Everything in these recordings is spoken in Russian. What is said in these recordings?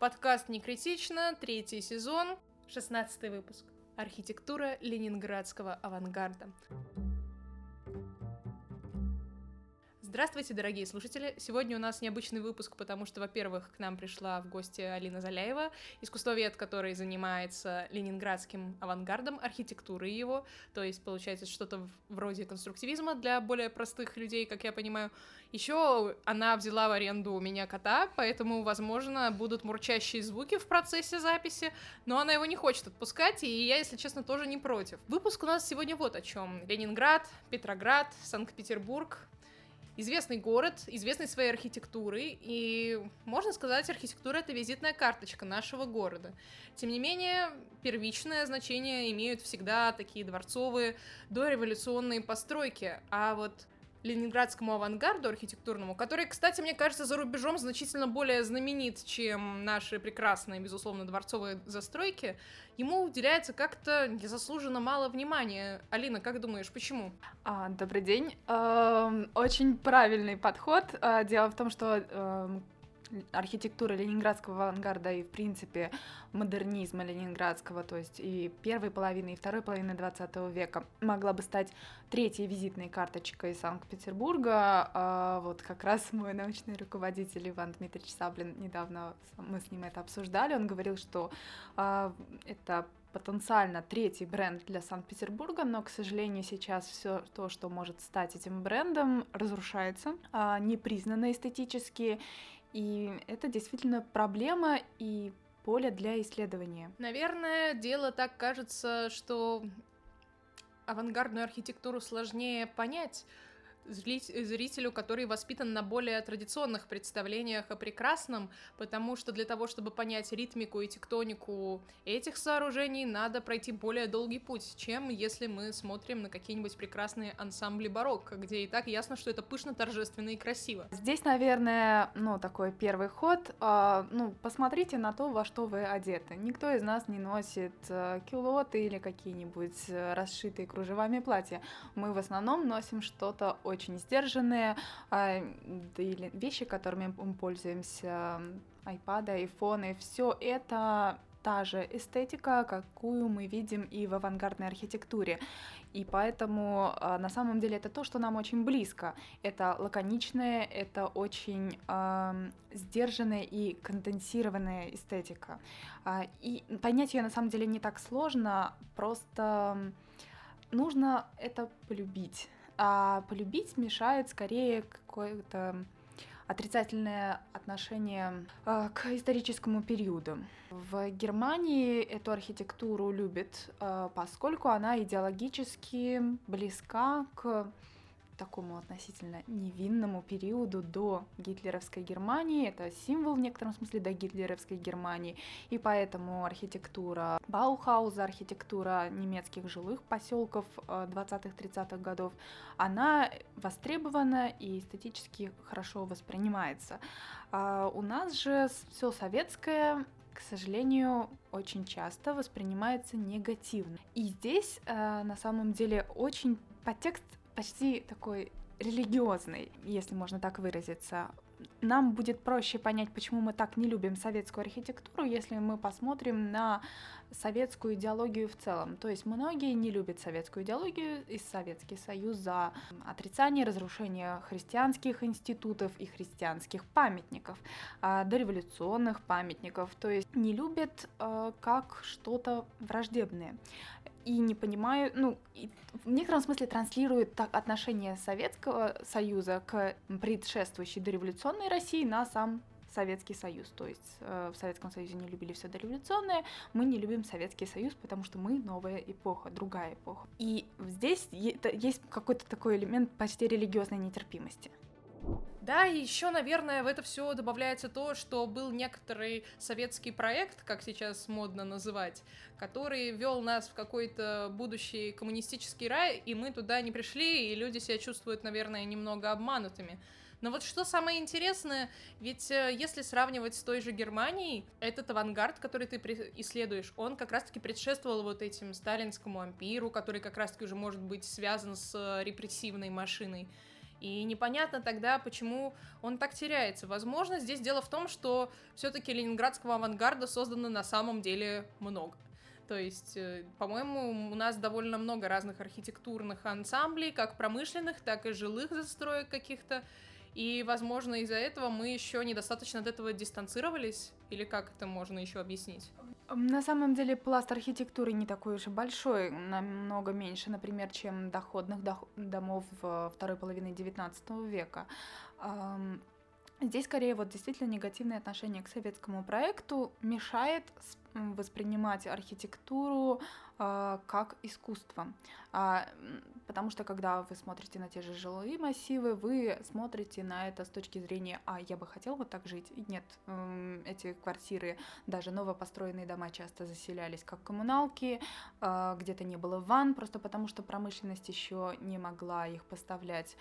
Подкаст «Не критично», третий сезон, шестнадцатый выпуск. Архитектура ленинградского авангарда. Здравствуйте, дорогие слушатели! Сегодня у нас необычный выпуск, потому что, во-первых, к нам пришла в гости Алина Заляева, искусствовед, который занимается ленинградским авангардом, архитектурой его, то есть, получается, что-то вроде конструктивизма для более простых людей, как я понимаю. Еще она взяла в аренду у меня кота, поэтому, возможно, будут мурчащие звуки в процессе записи, но она его не хочет отпускать, и я, если честно, тоже не против. Выпуск у нас сегодня вот о чем. Ленинград, Петроград, Санкт-Петербург, известный город, известный своей архитектурой, и, можно сказать, архитектура — это визитная карточка нашего города. Тем не менее, первичное значение имеют всегда такие дворцовые дореволюционные постройки, а вот ленинградскому авангарду архитектурному, который, кстати, мне кажется, за рубежом значительно более знаменит, чем наши прекрасные, безусловно, дворцовые застройки, ему уделяется как-то незаслуженно мало внимания. Алина, как думаешь, почему? А, добрый день. Эм, очень правильный подход. А, дело в том, что архитектура ленинградского авангарда и, в принципе, модернизма ленинградского, то есть и первой половины, и второй половины 20 века, могла бы стать третьей визитной карточкой Санкт-Петербурга. А вот как раз мой научный руководитель Иван Дмитриевич Саблин, недавно мы с ним это обсуждали, он говорил, что а, это потенциально третий бренд для Санкт-Петербурга, но, к сожалению, сейчас все то, что может стать этим брендом, разрушается, а, не признано эстетически, и это действительно проблема и поле для исследования. Наверное, дело так кажется, что авангардную архитектуру сложнее понять, зрителю, который воспитан на более традиционных представлениях о прекрасном, потому что для того, чтобы понять ритмику и тектонику этих сооружений, надо пройти более долгий путь, чем если мы смотрим на какие-нибудь прекрасные ансамбли барокко, где и так ясно, что это пышно, торжественно и красиво. Здесь, наверное, ну, такой первый ход. А, ну, посмотрите на то, во что вы одеты. Никто из нас не носит а, кюлоты или какие-нибудь э, расшитые кружевами платья. Мы в основном носим что-то очень очень сдержанные, а, или вещи, которыми мы пользуемся, iPad, iPhone, все это та же эстетика, какую мы видим и в авангардной архитектуре. И поэтому а, на самом деле это то, что нам очень близко. Это лаконичная, это очень э, сдержанная и конденсированная эстетика. И понять ее на самом деле не так сложно, просто нужно это полюбить а полюбить мешает скорее какое-то отрицательное отношение э, к историческому периоду. В Германии эту архитектуру любят, э, поскольку она идеологически близка к такому относительно невинному периоду до гитлеровской Германии. Это символ в некотором смысле до гитлеровской Германии. И поэтому архитектура Баухауза, архитектура немецких жилых поселков 20-30-х э, годов, она востребована и эстетически хорошо воспринимается. А у нас же все советское к сожалению, очень часто воспринимается негативно. И здесь э, на самом деле очень подтекст почти такой религиозный, если можно так выразиться. Нам будет проще понять, почему мы так не любим советскую архитектуру, если мы посмотрим на советскую идеологию в целом. То есть многие не любят советскую идеологию и Советский Союз за отрицание разрушения христианских институтов и христианских памятников, а, дореволюционных памятников, то есть не любят э, как что-то враждебное и не понимаю, ну, и в некотором смысле транслирует так отношение Советского Союза к предшествующей дореволюционной России на сам Советский Союз. То есть э, в Советском Союзе не любили все дореволюционное, мы не любим Советский Союз, потому что мы новая эпоха, другая эпоха. И здесь есть какой-то такой элемент почти религиозной нетерпимости. Да, и еще, наверное, в это все добавляется то, что был некоторый советский проект, как сейчас модно называть, который вел нас в какой-то будущий коммунистический рай, и мы туда не пришли, и люди себя чувствуют, наверное, немного обманутыми. Но вот что самое интересное, ведь э, если сравнивать с той же Германией, этот авангард, который ты исследуешь, он как раз-таки предшествовал вот этим сталинскому ампиру, который как раз-таки уже может быть связан с э, репрессивной машиной. И непонятно тогда, почему он так теряется. Возможно, здесь дело в том, что все-таки ленинградского авангарда создано на самом деле много. То есть, э, по-моему, у нас довольно много разных архитектурных ансамблей, как промышленных, так и жилых застроек каких-то. И, возможно, из-за этого мы еще недостаточно от этого дистанцировались. Или как это можно еще объяснить? На самом деле пласт архитектуры не такой уж и большой, намного меньше, например, чем доходных домов второй половины XIX века. Здесь скорее вот действительно негативное отношение к советскому проекту мешает воспринимать архитектуру э, как искусство. А, потому что когда вы смотрите на те же жилые массивы, вы смотрите на это с точки зрения, а я бы хотел вот так жить. Нет, эти квартиры, даже новопостроенные дома часто заселялись как коммуналки, э, где-то не было ванн, просто потому что промышленность еще не могла их поставлять.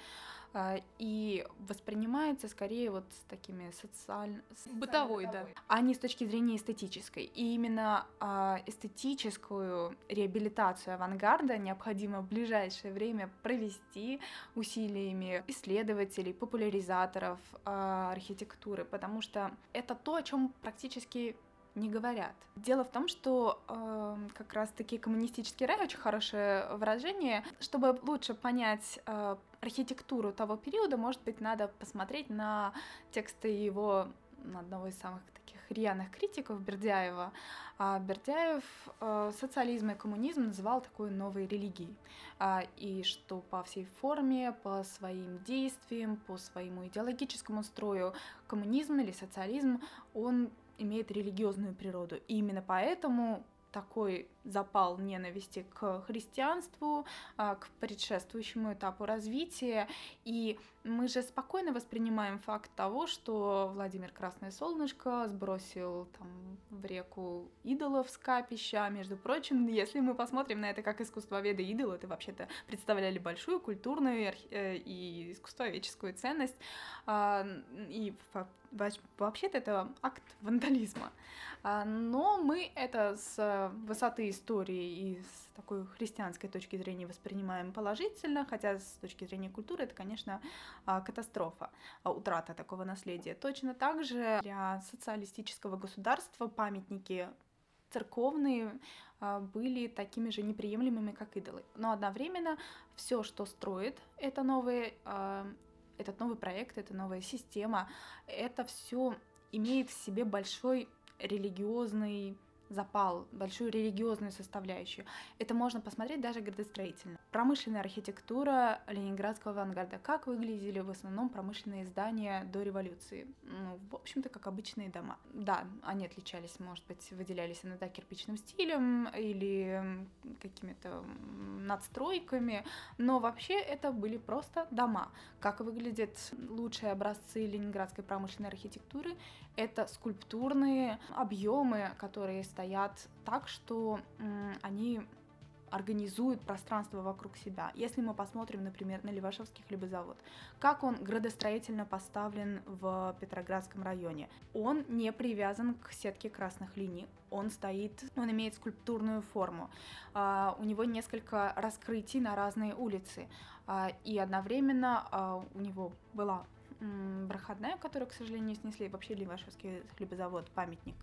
А, и воспринимается скорее вот с такими социально... Бытовой, да. А не с точки зрения эстетической. И именно а, эстетическую реабилитацию авангарда необходимо в ближайшее время провести усилиями исследователей, популяризаторов а, архитектуры, потому что это то, о чем практически не говорят. Дело в том, что э, как раз-таки коммунистический рай очень хорошее выражение. Чтобы лучше понять э, архитектуру того периода, может быть, надо посмотреть на тексты его одного из самых таких рьяных критиков Бердяева. А Бердяев э, социализм и коммунизм называл такой новой религией. А, и что по всей форме, по своим действиям, по своему идеологическому строю коммунизм или социализм, он имеет религиозную природу. И именно поэтому такой запал ненависти к христианству, а, к предшествующему этапу развития. И мы же спокойно воспринимаем факт того, что Владимир Красное Солнышко сбросил там в реку идолов с капища. Между прочим, если мы посмотрим на это как искусствоведы идолы, это вообще-то представляли большую культурную э, и искусствоведческую ценность. А, и вообще-то это акт вандализма. А, но мы это с высоты истории и с такой христианской точки зрения воспринимаем положительно, хотя с точки зрения культуры это, конечно, а, катастрофа, а, утрата такого наследия. Точно так же для социалистического государства памятники церковные были такими же неприемлемыми, как идолы. Но одновременно все, что строит это новое, этот новый проект, эта новая система, это все имеет в себе большой религиозный запал, большую религиозную составляющую. Это можно посмотреть даже градостроительно. Промышленная архитектура ленинградского авангарда. Как выглядели в основном промышленные здания до революции? Ну, в общем-то, как обычные дома. Да, они отличались, может быть, выделялись иногда кирпичным стилем или какими-то надстройками, но вообще это были просто дома. Как выглядят лучшие образцы ленинградской промышленной архитектуры? Это скульптурные объемы, которые стоят так, что они организуют пространство вокруг себя. Если мы посмотрим, например, на Левашевский хлебозавод, как он градостроительно поставлен в Петроградском районе, он не привязан к сетке красных линий, он стоит, он имеет скульптурную форму, а, у него несколько раскрытий на разные улицы, а, и одновременно а, у него была проходная, которую, к сожалению, снесли. Вообще Левашевский хлебозавод, памятник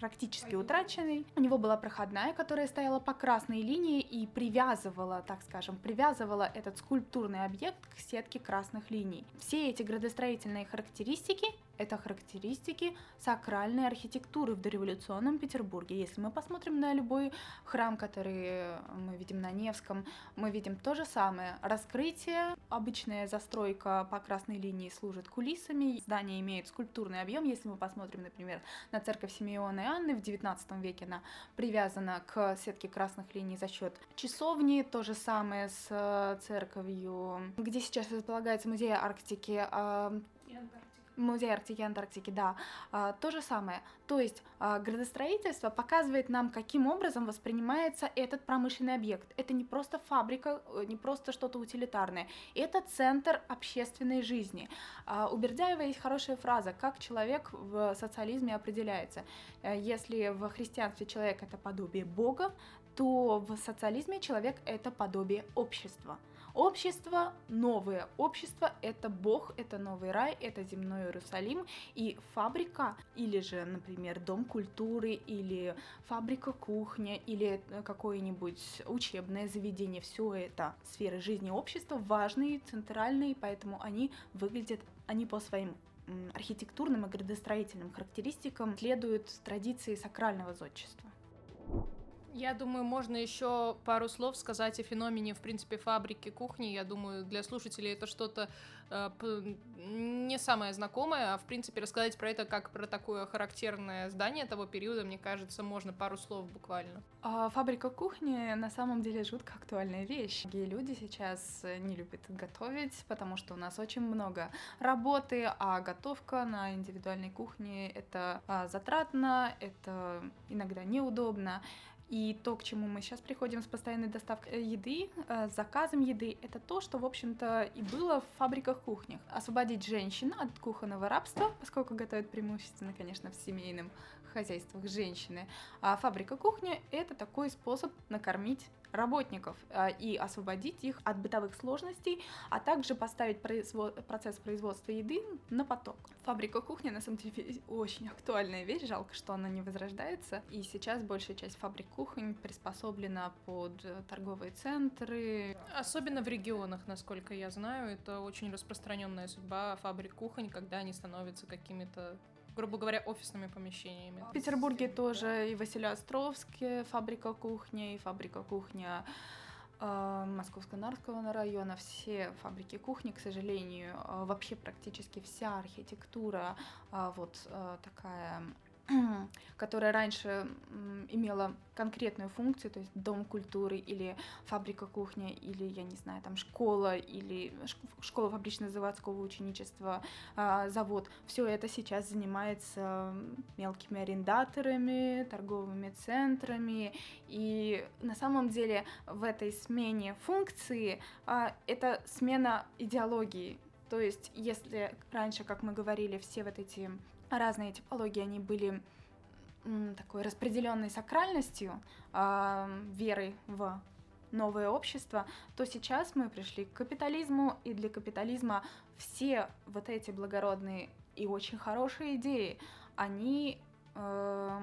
практически утраченный. У него была проходная, которая стояла по красной линии и привязывала, так скажем, привязывала этот скульптурный объект к сетке красных линий. Все эти градостроительные характеристики это характеристики сакральной архитектуры в дореволюционном Петербурге. Если мы посмотрим на любой храм, который мы видим на Невском, мы видим то же самое. Раскрытие, обычная застройка по красной линии служит кулисами, здание имеет скульптурный объем. Если мы посмотрим, например, на церковь Симеона и Анны в XIX веке, она привязана к сетке красных линий за счет часовни. То же самое с церковью, где сейчас располагается музей Арктики. А, Музей Арктики и Антарктики, да, а, то же самое. То есть а, градостроительство показывает нам, каким образом воспринимается этот промышленный объект. Это не просто фабрика, э, не просто что-то утилитарное, это центр общественной жизни. А, у Бердяева есть хорошая фраза, как человек в социализме определяется. Э, если в христианстве человек это подобие Бога, то в социализме человек это подобие общества. Общество, новое общество — это Бог, это новый рай, это земной Иерусалим, и фабрика, или же, например, дом культуры, или фабрика кухня, или э, какое-нибудь учебное заведение, все это сферы жизни общества важные, центральные, поэтому они выглядят, они по своим архитектурным и градостроительным характеристикам следуют традиции сакрального зодчества. Я думаю, можно еще пару слов сказать о феномене, в принципе, фабрики кухни. Я думаю, для слушателей это что-то э, не самое знакомое, а в принципе рассказать про это как про такое характерное здание того периода, мне кажется, можно пару слов буквально. А фабрика кухни на самом деле жутко актуальная вещь. Многие люди сейчас не любят готовить, потому что у нас очень много работы, а готовка на индивидуальной кухне это а, затратно, это иногда неудобно. И то, к чему мы сейчас приходим с постоянной доставкой еды, э, с заказом еды, это то, что, в общем-то, и было в фабриках-кухнях. Освободить женщин от кухонного рабства, поскольку готовят преимущественно, конечно, в семейном хозяйствах женщины. А фабрика кухня — это такой способ накормить работников э, и освободить их от бытовых сложностей, а также поставить производ... процесс производства еды на поток. Фабрика кухни на самом деле очень актуальная вещь, жалко, что она не возрождается. И сейчас большая часть фабрик кухонь приспособлена под торговые центры. Особенно в регионах, насколько я знаю, это очень распространенная судьба фабрик кухонь, когда они становятся какими-то грубо говоря, офисными помещениями. В Петербурге тоже и Василиостровске фабрика кухни, и фабрика кухня э, Московско-Нарского района, все фабрики кухни, к сожалению, э, вообще практически вся архитектура э, вот такая которая раньше имела конкретную функцию, то есть дом культуры или фабрика кухня, или, я не знаю, там школа, или школа фабрично-заводского ученичества, а, завод, все это сейчас занимается мелкими арендаторами, торговыми центрами, и на самом деле в этой смене функции а, это смена идеологии, то есть, если раньше, как мы говорили, все вот эти разные типологии, они были такой распределенной сакральностью, э, верой в новое общество, то сейчас мы пришли к капитализму, и для капитализма все вот эти благородные и очень хорошие идеи, они э,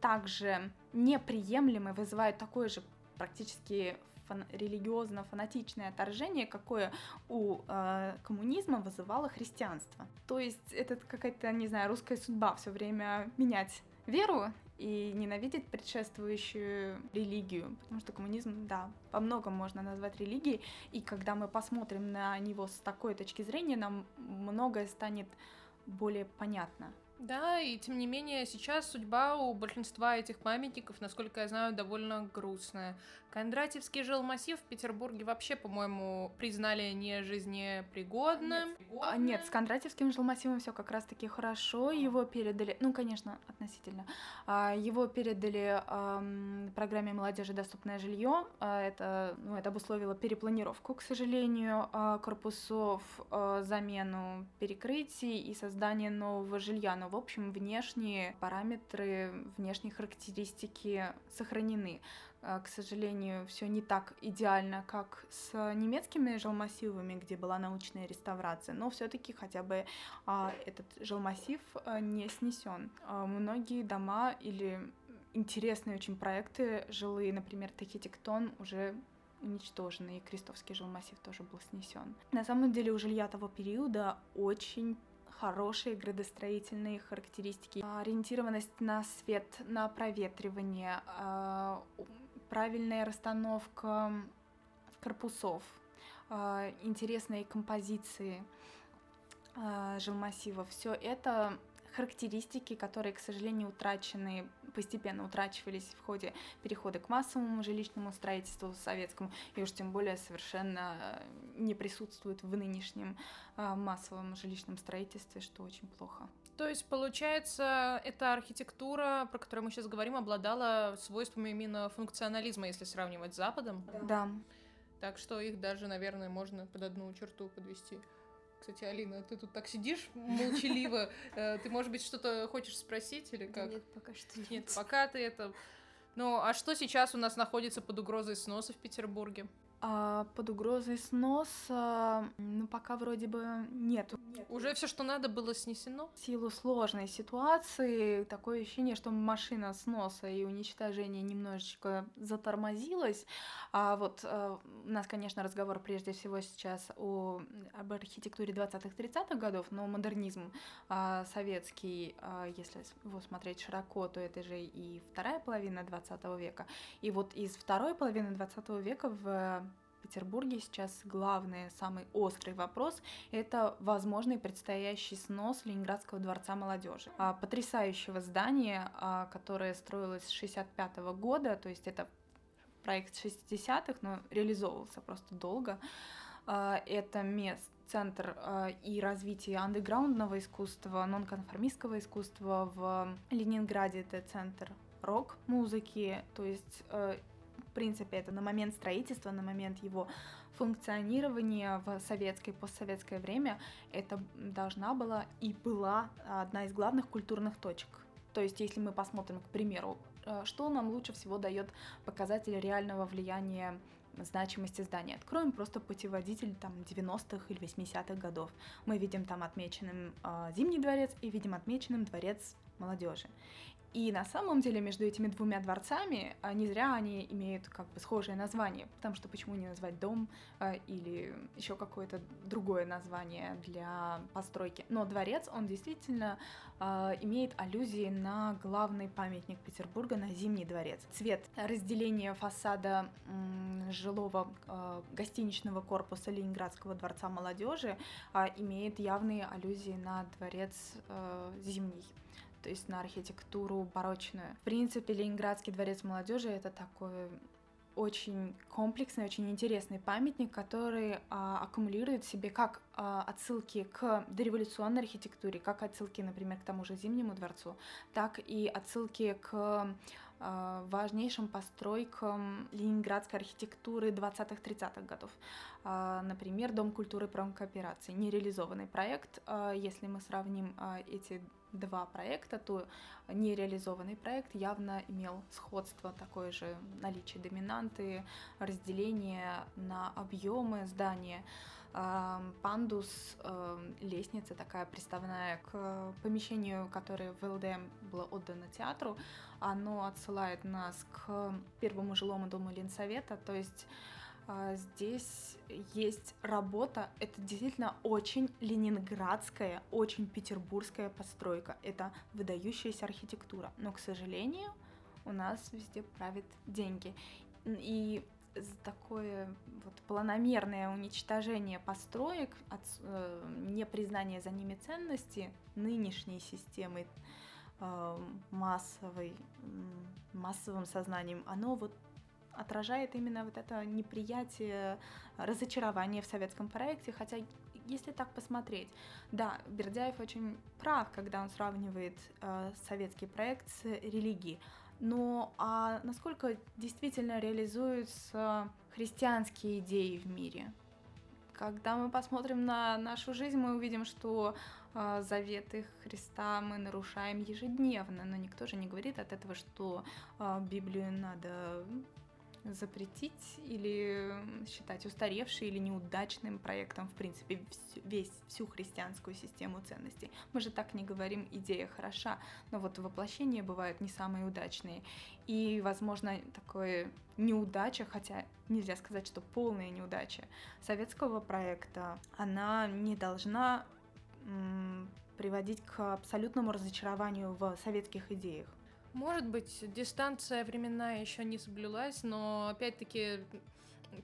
также неприемлемы, вызывают такое же практически фан- религиозно-фанатичное отторжение, какое у э, коммунизма вызывало христианство. То есть это какая-то, не знаю, русская судьба все время менять веру и ненавидеть предшествующую религию, потому что коммунизм, да, по многому можно назвать религией, и когда мы посмотрим на него с такой точки зрения, нам многое станет более понятно. Да, и тем не менее сейчас судьба у большинства этих памятников, насколько я знаю, довольно грустная. Кондратьевский жилмассив в Петербурге вообще, по-моему, признали не жизнепригодным. А, нет, с Кондратьевским жилмассивом все как раз-таки хорошо. Его передали, ну, конечно, относительно. А, его передали программе молодежи доступное жилье. А, это, ну, это обусловило перепланировку, к сожалению, корпусов, замену перекрытий и создание нового жилья. В общем, внешние параметры, внешние характеристики сохранены. А, к сожалению, все не так идеально, как с немецкими жилмассивами, где была научная реставрация, но все-таки хотя бы а, этот жилмассив а, не снесен. А, многие дома или интересные очень проекты жилые, например, Тахитектон уже уничтожены, и Крестовский жилмассив тоже был снесен. На самом деле у жилья того периода очень хорошие градостроительные характеристики, ориентированность на свет, на проветривание, правильная расстановка корпусов, а, интересные композиции а, жилмассивов. Все это характеристики, которые, к сожалению, утрачены, постепенно утрачивались в ходе перехода к массовому жилищному строительству советскому, и уж тем более совершенно э, не присутствуют в нынешнем э, массовом жилищном строительстве, что очень плохо. То есть, получается, эта архитектура, про которую мы сейчас говорим, обладала свойствами именно функционализма, если сравнивать с Западом? Да. Так что их даже, наверное, можно под одну черту подвести. Кстати, Алина, ты тут так сидишь молчаливо. Э, ты, может быть, что-то хочешь спросить или как? Нет, пока что нет. пока ты это... Ну, а что сейчас у нас находится под угрозой сноса в Петербурге? А под угрозой сноса, ну, пока вроде бы нет. Уже все, что надо, было снесено? В силу сложной ситуации, такое ощущение, что машина сноса и уничтожения немножечко затормозилась. А вот э, у нас, конечно, разговор прежде всего сейчас о, об архитектуре 20-30-х годов, но модернизм э, советский, э, если его смотреть широко, то это же и вторая половина 20 века. И вот из второй половины 20 века в Петербурге сейчас главный, самый острый вопрос – это возможный предстоящий снос Ленинградского дворца молодежи. А, потрясающего здания, а, которое строилось с 65 года, то есть это проект 60-х, но реализовывался просто долго. А, это мест, центр и развитие андеграундного искусства, нонконформистского искусства в Ленинграде. Это центр рок-музыки, то есть э, принципе, это на момент строительства, на момент его функционирования в советское и постсоветское время, это должна была и была одна из главных культурных точек. То есть, если мы посмотрим, к примеру, э, что нам лучше всего дает показатель реального влияния значимости здания. Откроем просто путеводитель там 90-х или 80-х годов. Мы видим там отмеченным э, Зимний дворец и видим отмеченным дворец молодежи. И на самом деле между этими двумя дворцами а, не зря они имеют как бы схожее название, потому что почему не назвать дом а, или еще какое-то другое название для постройки. Но дворец, он действительно а, имеет аллюзии на главный памятник Петербурга, на Зимний дворец. Цвет разделения фасада жилого гостиничного корпуса Ленинградского дворца молодежи имеет явные аллюзии на дворец Зимний то есть на архитектуру барочную. В принципе, Ленинградский дворец молодежи это такой очень комплексный, очень интересный памятник, который а, аккумулирует в себе как а, отсылки к дореволюционной архитектуре, как отсылки, например, к тому же Зимнему дворцу, так и отсылки к а, важнейшим постройкам ленинградской архитектуры 20-30-х годов. А, например, Дом культуры промкооперации, нереализованный проект. А, если мы сравним эти два проекта, то нереализованный проект явно имел сходство, такое же наличие доминанты, разделение на объемы здания. Пандус, лестница такая приставная к помещению, которое в ЛДМ было отдано театру, оно отсылает нас к первому жилому дому Ленсовета, то есть а, здесь есть работа, это действительно очень ленинградская, очень петербургская постройка, это выдающаяся архитектура, но, к сожалению, у нас везде правят деньги. И такое вот планомерное уничтожение построек, от, э, непризнание за ними ценности нынешней системы э, массовой, массовым сознанием, оно вот отражает именно вот это неприятие, разочарование в советском проекте, хотя если так посмотреть, да, Бердяев очень прав, когда он сравнивает э, советский проект с религией, но а насколько действительно реализуются христианские идеи в мире? Когда мы посмотрим на нашу жизнь, мы увидим, что э, заветы Христа мы нарушаем ежедневно, но никто же не говорит от этого, что э, Библию надо запретить или считать устаревшей или неудачным проектом, в принципе, весь, всю христианскую систему ценностей. Мы же так не говорим, идея хороша, но вот воплощения бывают не самые удачные. И, возможно, такое неудача, хотя нельзя сказать, что полная неудача советского проекта, она не должна приводить к абсолютному разочарованию в советских идеях. Может быть, дистанция временная еще не соблюлась, но опять-таки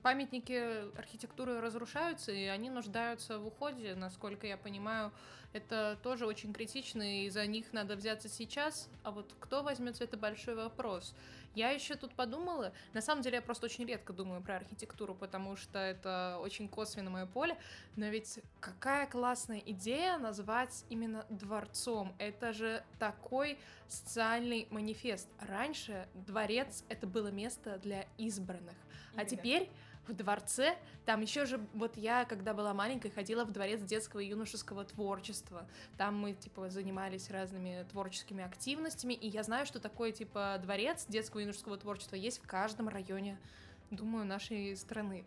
памятники архитектуры разрушаются, и они нуждаются в уходе, насколько я понимаю. Это тоже очень критично, и за них надо взяться сейчас. А вот кто возьмется, это большой вопрос. Я еще тут подумала, на самом деле я просто очень редко думаю про архитектуру, потому что это очень косвенно мое поле, но ведь какая классная идея назвать именно дворцом. Это же такой социальный манифест. Раньше дворец это было место для избранных, а теперь в дворце. Там еще же, вот я, когда была маленькой, ходила в дворец детского и юношеского творчества. Там мы, типа, занимались разными творческими активностями, и я знаю, что такое, типа, дворец детского и юношеского творчества есть в каждом районе, думаю, нашей страны.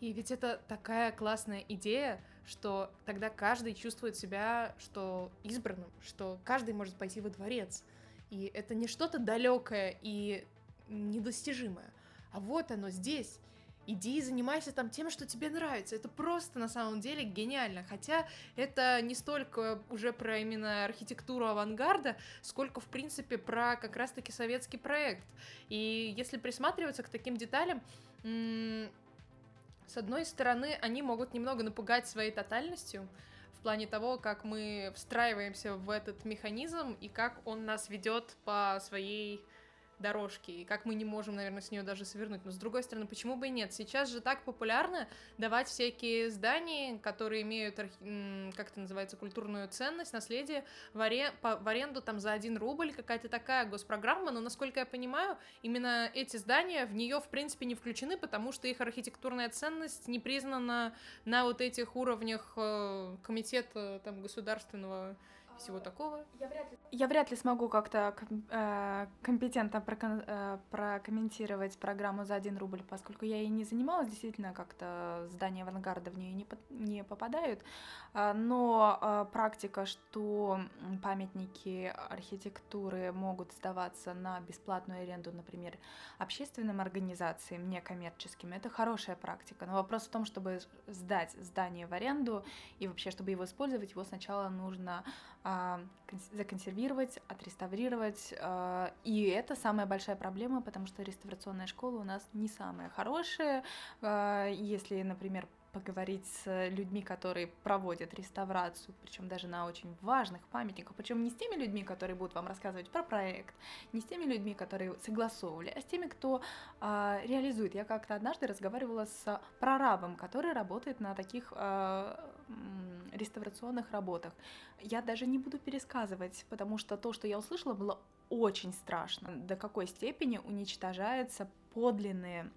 И ведь это такая классная идея, что тогда каждый чувствует себя, что избранным, что каждый может пойти во дворец. И это не что-то далекое и недостижимое, а вот оно здесь. Иди и занимайся там тем, что тебе нравится. Это просто на самом деле гениально. Хотя это не столько уже про именно архитектуру авангарда, сколько, в принципе, про как раз-таки советский проект. И если присматриваться к таким деталям, с одной стороны, они могут немного напугать своей тотальностью, в плане того, как мы встраиваемся в этот механизм и как он нас ведет по своей дорожки, и как мы не можем, наверное, с нее даже свернуть. Но с другой стороны, почему бы и нет? Сейчас же так популярно давать всякие здания, которые имеют, как это называется, культурную ценность, наследие, в, аре... по... в аренду там за один рубль, какая-то такая госпрограмма, но, насколько я понимаю, именно эти здания в нее, в принципе, не включены, потому что их архитектурная ценность не признана на вот этих уровнях э, комитета там государственного всего такого. Я вряд ли, я вряд ли смогу как-то э, компетентно прокон, э, прокомментировать программу за один рубль, поскольку я ей не занималась, действительно, как-то здания авангарда в нее не, не попадают. Э, но э, практика, что памятники архитектуры могут сдаваться на бесплатную аренду, например, общественным организациям, некоммерческим, это хорошая практика. Но вопрос в том, чтобы сдать здание в аренду и вообще, чтобы его использовать, его сначала нужно а, законсервировать, отреставрировать. А, и это самая большая проблема, потому что реставрационная школа у нас не самая хорошая. А, если, например, поговорить с людьми, которые проводят реставрацию, причем даже на очень важных памятниках, причем не с теми людьми, которые будут вам рассказывать про проект, не с теми людьми, которые согласовывали, а с теми, кто э, реализует. Я как-то однажды разговаривала с прорабом, который работает на таких э, реставрационных работах. Я даже не буду пересказывать, потому что то, что я услышала, было очень страшно. До какой степени уничтожаются подлинные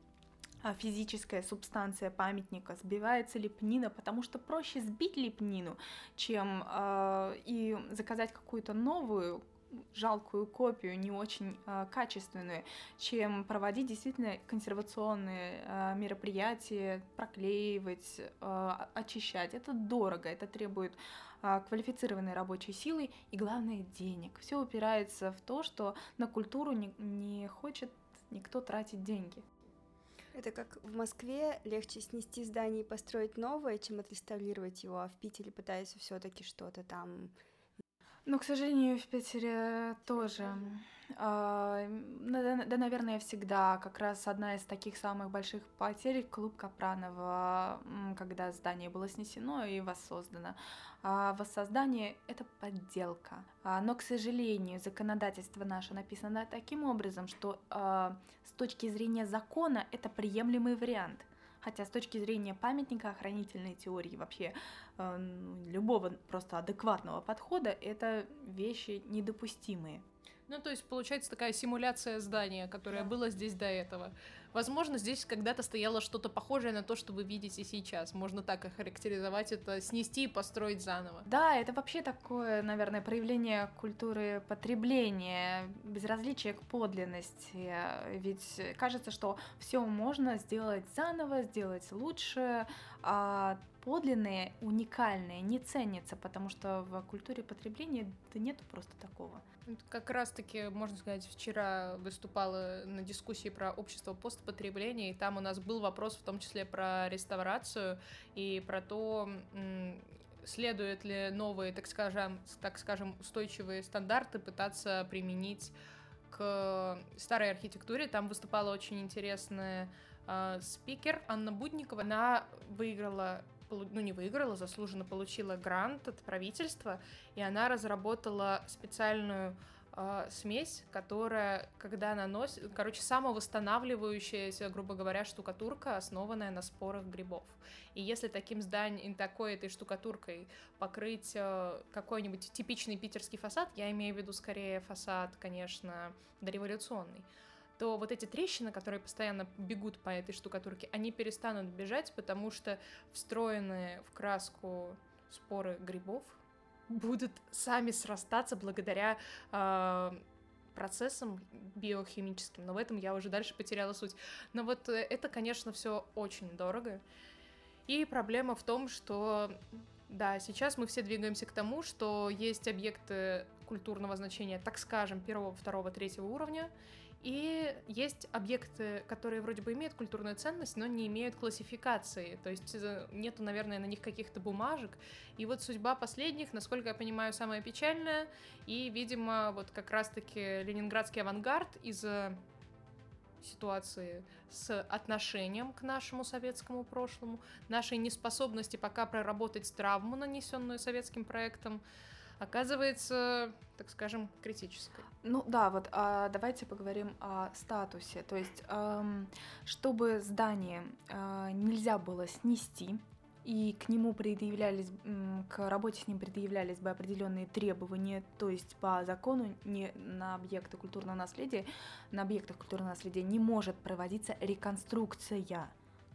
а, физическая субстанция памятника, сбивается лепнина, потому что проще сбить лепнину, чем э, и заказать какую-то новую жалкую копию, не очень э, качественную, чем проводить действительно консервационные э, мероприятия, проклеивать, э, очищать. Это дорого, это требует э, квалифицированной рабочей силы и, главное, денег. Все упирается в то, что на культуру не, не хочет никто тратить деньги. Это как в Москве легче снести здание и построить новое, чем отреставрировать его, а в Питере пытаются все-таки что-то там. Ну, к сожалению, в Питере тоже. А, да, да, наверное, всегда как раз одна из таких самых больших потерь клуб Капранова, когда здание было снесено и воссоздано. А воссоздание — это подделка. А, но, к сожалению, законодательство наше написано таким образом, что с точки зрения закона это приемлемый вариант. Хотя с точки зрения памятника, охранительной теории, вообще э, любого просто адекватного подхода, это вещи недопустимые. Ну, то есть получается такая симуляция здания, которое да. было здесь до этого. Возможно, здесь когда-то стояло что-то похожее на то, что вы видите сейчас. Можно так охарактеризовать это, снести и построить заново. Да, это вообще такое, наверное, проявление культуры потребления, безразличия к подлинности. Ведь кажется, что все можно сделать заново, сделать лучше, а подлинные, уникальные не ценятся, потому что в культуре потребления да нету просто такого. Как раз-таки, можно сказать, вчера выступала на дискуссии про общество постпотребления, и там у нас был вопрос в том числе про реставрацию и про то, следует ли новые, так скажем, так скажем, устойчивые стандарты пытаться применить к старой архитектуре. Там выступала очень интересная э, спикер Анна Будникова. Она выиграла ну не выиграла, заслуженно получила грант от правительства, и она разработала специальную э, смесь, которая, когда наносит, короче, самовосстанавливающаяся, грубо говоря, штукатурка, основанная на спорах грибов. И если таким зданием, такой этой штукатуркой покрыть э, какой-нибудь типичный питерский фасад, я имею в виду скорее фасад, конечно, дореволюционный, то вот эти трещины, которые постоянно бегут по этой штукатурке, они перестанут бежать, потому что встроенные в краску споры грибов будут сами срастаться благодаря э, процессам биохимическим. Но в этом я уже дальше потеряла суть. Но вот э, это, конечно, все очень дорого. И проблема в том, что да, сейчас мы все двигаемся к тому, что есть объекты культурного значения, так скажем, первого, второго, третьего уровня, и есть объекты, которые вроде бы имеют культурную ценность, но не имеют классификации. То есть э, нету, наверное, на них каких-то бумажек. И вот судьба последних, насколько я понимаю, самая печальная. И, видимо, вот как раз-таки ленинградский авангард из ситуации с отношением к нашему советскому прошлому, нашей неспособности пока проработать травму, нанесенную советским проектом, оказывается, так скажем, критической. Ну да, вот а, давайте поговорим о статусе. То есть, эм, чтобы здание э, нельзя было снести, и к нему предъявлялись, к работе с ним предъявлялись бы определенные требования, то есть по закону не на объекты культурного наследия, на объектах культурного наследия не может проводиться реконструкция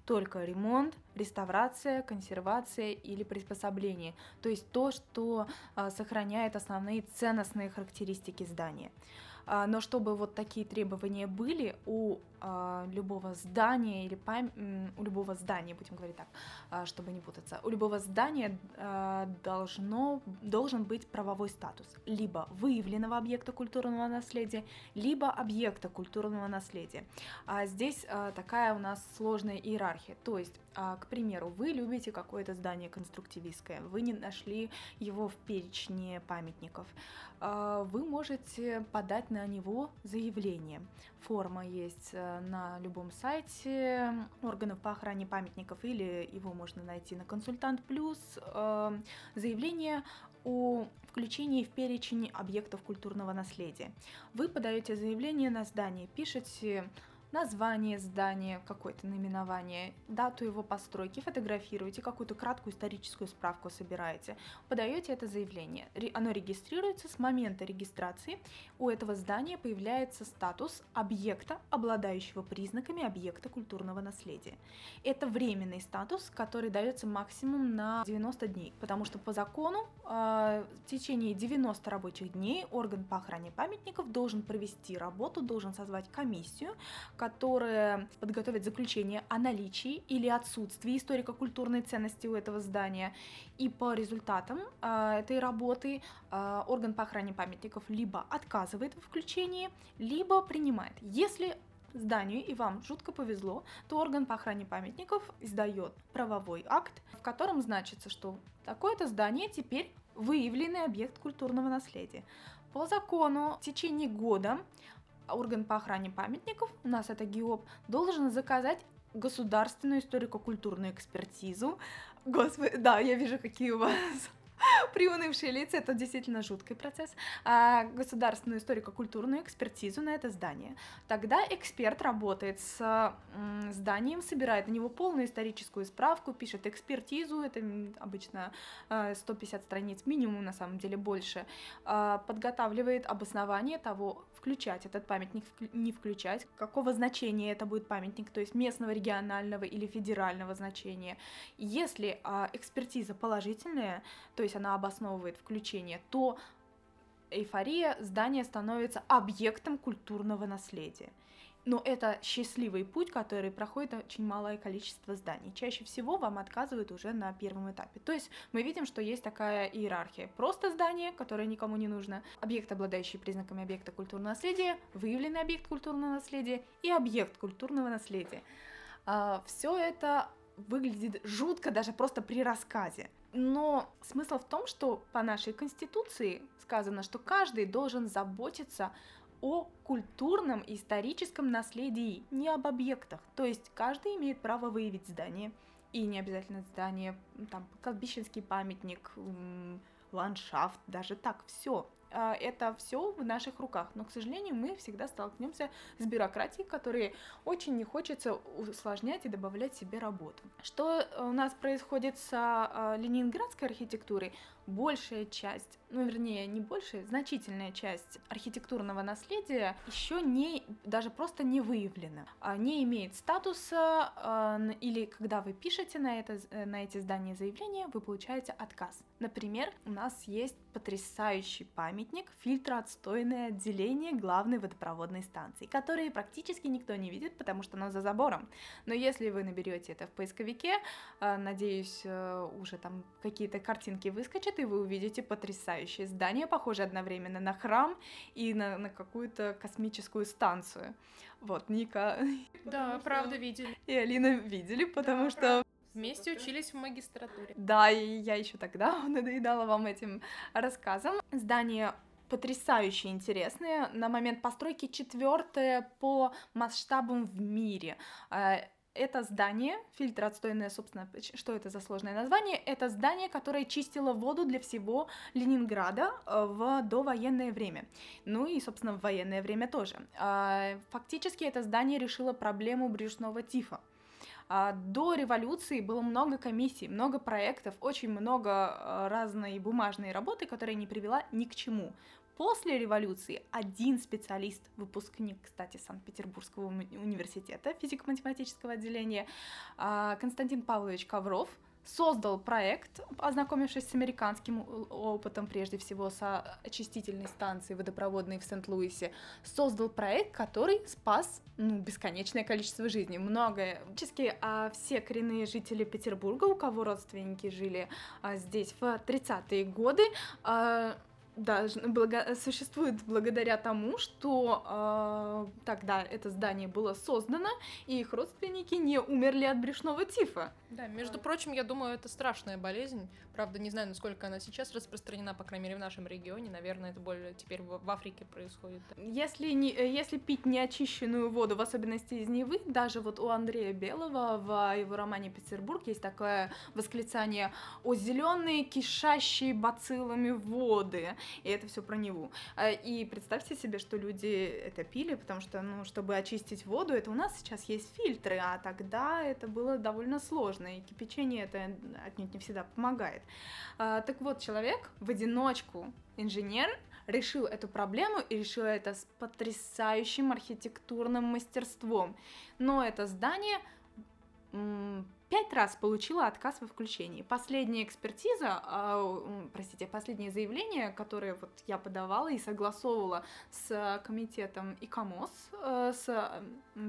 только ремонт, реставрация, консервация или приспособление, то есть то, что а, сохраняет основные ценностные характеристики здания. А, но чтобы вот такие требования были у а, любого здания или пам... у любого здания, будем говорить так, а, чтобы не путаться, у любого здания должно, должен быть правовой статус либо выявленного объекта культурного наследия, либо объекта культурного наследия. Здесь такая у нас сложная иерархия, то есть, к примеру, вы любите какое-то здание конструктивистское, вы не нашли его в перечне памятников, вы можете подать на него заявление. Форма есть э, на любом сайте органов по охране памятников или его можно найти на Консультант Плюс. Э, заявление о включении в перечень объектов культурного наследия. Вы подаете заявление на здание, пишете название здания, какое-то наименование, дату его постройки, фотографируете, какую-то краткую историческую справку собираете, подаете это заявление. Оно регистрируется с момента регистрации. У этого здания появляется статус объекта, обладающего признаками объекта культурного наследия. Это временный статус, который дается максимум на 90 дней, потому что по закону э, в течение 90 рабочих дней орган по охране памятников должен провести работу, должен созвать комиссию, которая подготовит заключение о наличии или отсутствии историко-культурной ценности у этого здания. И по результатам э, этой работы э, орган по охране памятников либо отказывает в включении, либо принимает. Если зданию и вам жутко повезло, то орган по охране памятников издает правовой акт, в котором значится, что такое-то здание теперь выявленный объект культурного наследия. По закону в течение года орган по охране памятников, у нас это ГИОП, должен заказать государственную историко-культурную экспертизу. Господи, да, я вижу, какие у вас приунывшие лица, это действительно жуткий процесс, а, государственную историко-культурную экспертизу на это здание. Тогда эксперт работает с зданием, собирает на него полную историческую справку, пишет экспертизу, это обычно 150 а, страниц минимум, на самом деле больше, а, подготавливает обоснование того, включать этот памятник, не включать, какого значения это будет памятник, то есть местного, регионального или федерального значения. Если экспертиза положительная, то есть она обосновывает включение, то эйфория здания становится объектом культурного наследия. Но это счастливый путь, который проходит очень малое количество зданий. Чаще всего вам отказывают уже на первом этапе. То есть мы видим, что есть такая иерархия. Просто здание, которое никому не нужно, объект, обладающий признаками объекта культурного наследия, выявленный объект культурного наследия и объект культурного наследия. А, Все это выглядит жутко даже просто при рассказе. Но смысл в том, что по нашей конституции сказано, что каждый должен заботиться о культурном и историческом наследии, не об объектах. То есть каждый имеет право выявить здание, и не обязательно здание, там, кладбищенский памятник, ландшафт, даже так, все. А, это все в наших руках. Но, к сожалению, мы всегда столкнемся с бюрократией, которой очень не хочется усложнять и добавлять себе работу. Что у нас происходит с а, ленинградской архитектурой? Большая часть, ну вернее не большая, значительная часть архитектурного наследия еще не, даже просто не выявлена, а не имеет статуса, э, или когда вы пишете на, это, э, на эти здания заявления, вы получаете отказ. Например, у нас есть потрясающий памятник, фильтроотстойное отделение главной водопроводной станции, которое практически никто не видит, потому что оно за забором. Но если вы наберете это в поисковике, э, надеюсь, э, уже там какие-то картинки выскочат, и вы увидите потрясающее здание, похожее одновременно на храм и на, на какую-то космическую станцию. Вот, Ника. Да, правда, видели. И Алина видели, потому что Вместе учились в магистратуре. Да, и я еще тогда надоедала вам этим рассказом. Здание потрясающе интересное. На момент постройки четвертое по масштабам в мире. Э, это здание, фильтр отстойное, собственно, что это за сложное название? Это здание, которое чистило воду для всего Ленинграда э, в довоенное время. Ну и, собственно, в военное время тоже. Э, фактически это здание решило проблему брюшного тифа. А, до революции было много комиссий, много проектов, очень много а, разной бумажной работы, которая не привела ни к чему. После революции один специалист, выпускник, кстати, Санкт-Петербургского университета физико-математического отделения, а, Константин Павлович Ковров – создал проект, ознакомившись с американским опытом, прежде всего с очистительной станцией водопроводной в Сент-Луисе, создал проект, который спас ну, бесконечное количество жизней. Многое. Практически а все коренные жители Петербурга, у кого родственники жили а, здесь в 30-е годы, а, да, благо, существует благодаря тому, что э, тогда это здание было создано, и их родственники не умерли от брюшного тифа. Да, между прочим, я думаю, это страшная болезнь. Правда, не знаю, насколько она сейчас распространена, по крайней мере, в нашем регионе. Наверное, это более теперь в, в Африке происходит. Если, не, если пить неочищенную воду, в особенности из Невы, даже вот у Андрея Белого в его романе «Петербург» есть такое восклицание «О зеленые кишащие бациллами воды». И это все про Неву. А, и представьте себе, что люди это пили, потому что, ну, чтобы очистить воду, это у нас сейчас есть фильтры, а тогда это было довольно сложно, и кипячение это отнюдь не всегда помогает. А, так вот, человек в одиночку, инженер, решил эту проблему и решил это с потрясающим архитектурным мастерством. Но это здание пять раз получила отказ во включении. Последняя экспертиза, э, простите, последнее заявление, которое вот я подавала и согласовывала с комитетом ИКОМОС, э, с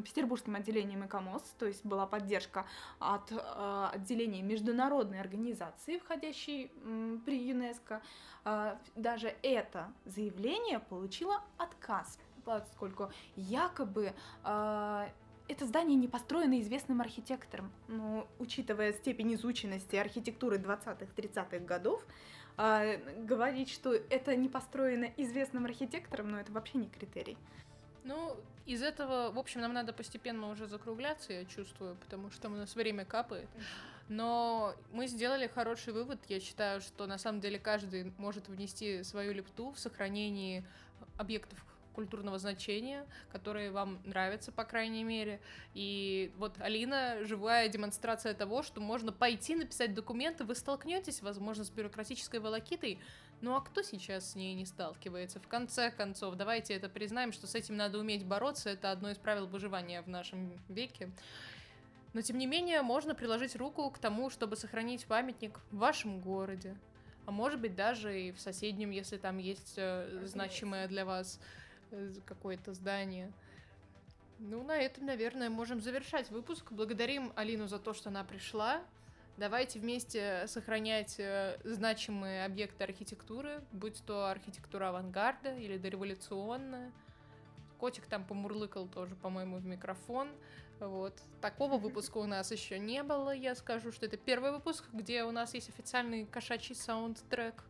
Петербургским отделением ИКОМОС, то есть была поддержка от э, отделения международной организации, входящей э, при ЮНЕСКо, э, даже это заявление получило отказ, поскольку якобы э, это здание не построено известным архитектором. Но, учитывая степень изученности архитектуры 20-30-х годов, э, говорить, что это не построено известным архитектором, ну, это вообще не критерий. Ну, из этого, в общем, нам надо постепенно уже закругляться, я чувствую, потому что у нас время капает. Но мы сделали хороший вывод. Я считаю, что на самом деле каждый может внести свою лепту в сохранении объектов культурного значения, которые вам нравятся, по крайней мере. И вот Алина живая демонстрация того, что можно пойти написать документы, вы столкнетесь, возможно, с бюрократической волокитой, ну а кто сейчас с ней не сталкивается? В конце концов, давайте это признаем, что с этим надо уметь бороться, это одно из правил выживания в нашем веке. Но тем не менее, можно приложить руку к тому, чтобы сохранить памятник в вашем городе. А может быть, даже и в соседнем, если там есть э, значимое для вас какое-то здание. Ну, на этом, наверное, можем завершать выпуск. Благодарим Алину за то, что она пришла. Давайте вместе сохранять э, значимые объекты архитектуры, будь то архитектура авангарда или дореволюционная. Котик там помурлыкал тоже, по-моему, в микрофон. Вот. Такого выпуска у нас еще не было. Я скажу, что это первый выпуск, где у нас есть официальный кошачий саундтрек.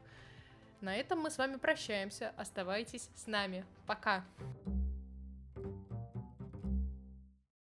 На этом мы с вами прощаемся. Оставайтесь с нами. Пока.